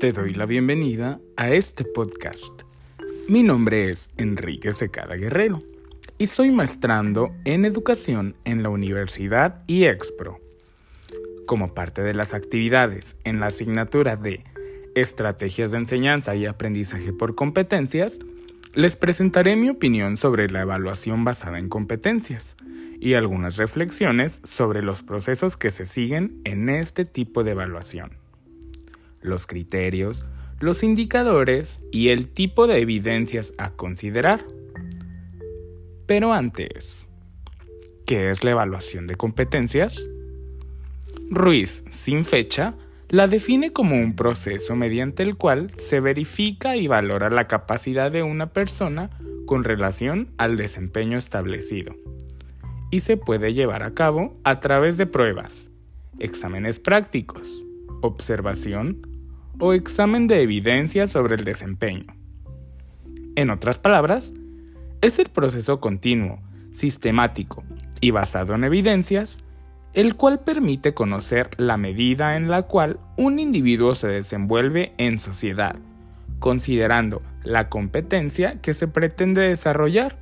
Te doy la bienvenida a este podcast. Mi nombre es Enrique Secada Guerrero y soy maestrando en educación en la Universidad IEXPRO. Como parte de las actividades en la asignatura de Estrategias de Enseñanza y Aprendizaje por Competencias, les presentaré mi opinión sobre la evaluación basada en competencias y algunas reflexiones sobre los procesos que se siguen en este tipo de evaluación. Los criterios, los indicadores y el tipo de evidencias a considerar. Pero antes, ¿qué es la evaluación de competencias? Ruiz, sin fecha, la define como un proceso mediante el cual se verifica y valora la capacidad de una persona con relación al desempeño establecido y se puede llevar a cabo a través de pruebas, exámenes prácticos, observación o examen de evidencia sobre el desempeño. En otras palabras, es el proceso continuo, sistemático y basado en evidencias el cual permite conocer la medida en la cual un individuo se desenvuelve en sociedad, considerando la competencia que se pretende desarrollar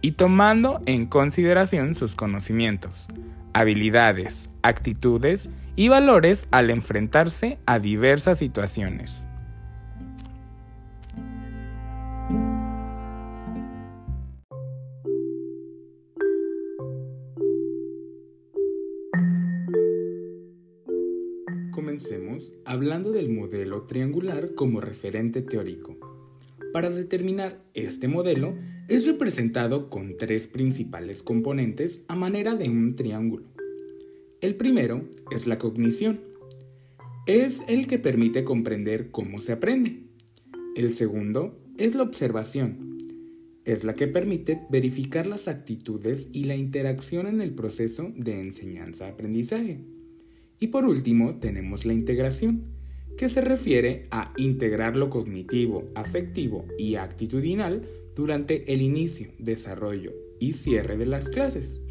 y tomando en consideración sus conocimientos, habilidades, actitudes y valores al enfrentarse a diversas situaciones. Comencemos hablando del modelo triangular como referente teórico. Para determinar este modelo es representado con tres principales componentes a manera de un triángulo. El primero es la cognición. Es el que permite comprender cómo se aprende. El segundo es la observación. Es la que permite verificar las actitudes y la interacción en el proceso de enseñanza-aprendizaje. Y por último tenemos la integración, que se refiere a integrar lo cognitivo, afectivo y actitudinal durante el inicio, desarrollo y cierre de las clases.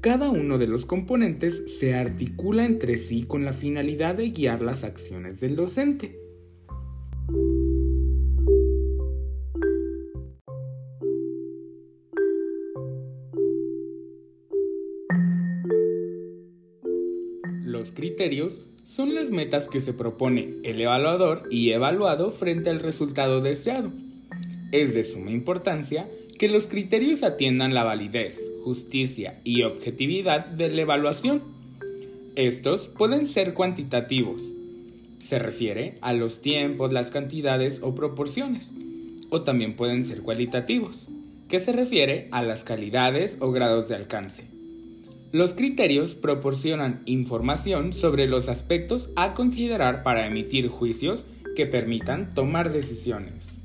Cada uno de los componentes se articula entre sí con la finalidad de guiar las acciones del docente. Son las metas que se propone el evaluador y evaluado frente al resultado deseado. Es de suma importancia que los criterios atiendan la validez, justicia y objetividad de la evaluación. Estos pueden ser cuantitativos. Se refiere a los tiempos, las cantidades o proporciones. O también pueden ser cualitativos, que se refiere a las calidades o grados de alcance. Los criterios proporcionan información sobre los aspectos a considerar para emitir juicios que permitan tomar decisiones.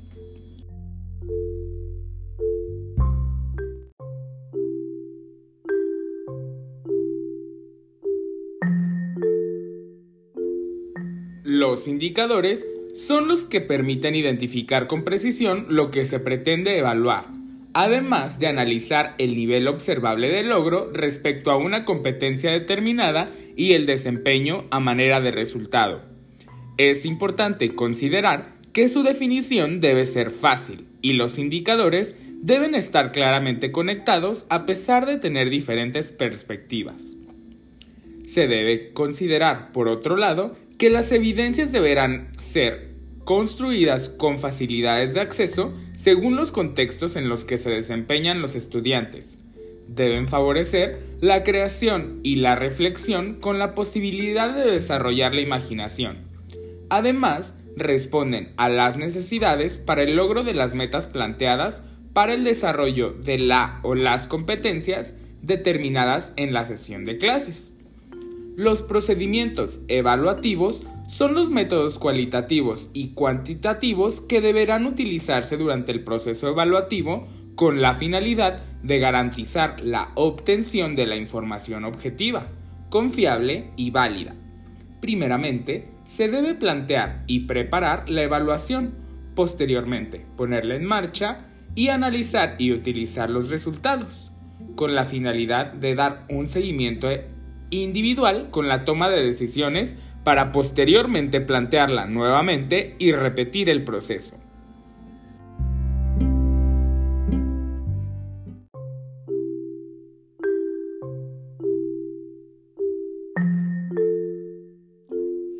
Los indicadores son los que permiten identificar con precisión lo que se pretende evaluar además de analizar el nivel observable de logro respecto a una competencia determinada y el desempeño a manera de resultado. Es importante considerar que su definición debe ser fácil y los indicadores deben estar claramente conectados a pesar de tener diferentes perspectivas. Se debe considerar, por otro lado, que las evidencias deberán ser construidas con facilidades de acceso según los contextos en los que se desempeñan los estudiantes. Deben favorecer la creación y la reflexión con la posibilidad de desarrollar la imaginación. Además, responden a las necesidades para el logro de las metas planteadas para el desarrollo de la o las competencias determinadas en la sesión de clases. Los procedimientos evaluativos son los métodos cualitativos y cuantitativos que deberán utilizarse durante el proceso evaluativo con la finalidad de garantizar la obtención de la información objetiva, confiable y válida. Primeramente, se debe plantear y preparar la evaluación, posteriormente ponerla en marcha y analizar y utilizar los resultados, con la finalidad de dar un seguimiento individual con la toma de decisiones para posteriormente plantearla nuevamente y repetir el proceso.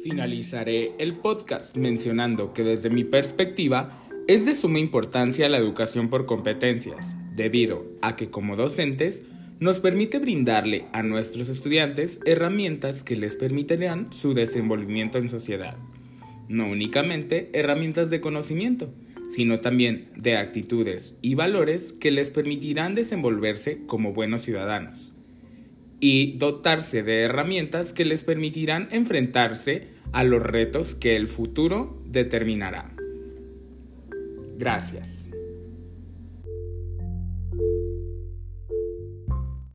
Finalizaré el podcast mencionando que desde mi perspectiva es de suma importancia la educación por competencias, debido a que como docentes nos permite brindarle a nuestros estudiantes herramientas que les permitirán su desenvolvimiento en sociedad. No únicamente herramientas de conocimiento, sino también de actitudes y valores que les permitirán desenvolverse como buenos ciudadanos y dotarse de herramientas que les permitirán enfrentarse a los retos que el futuro determinará. Gracias.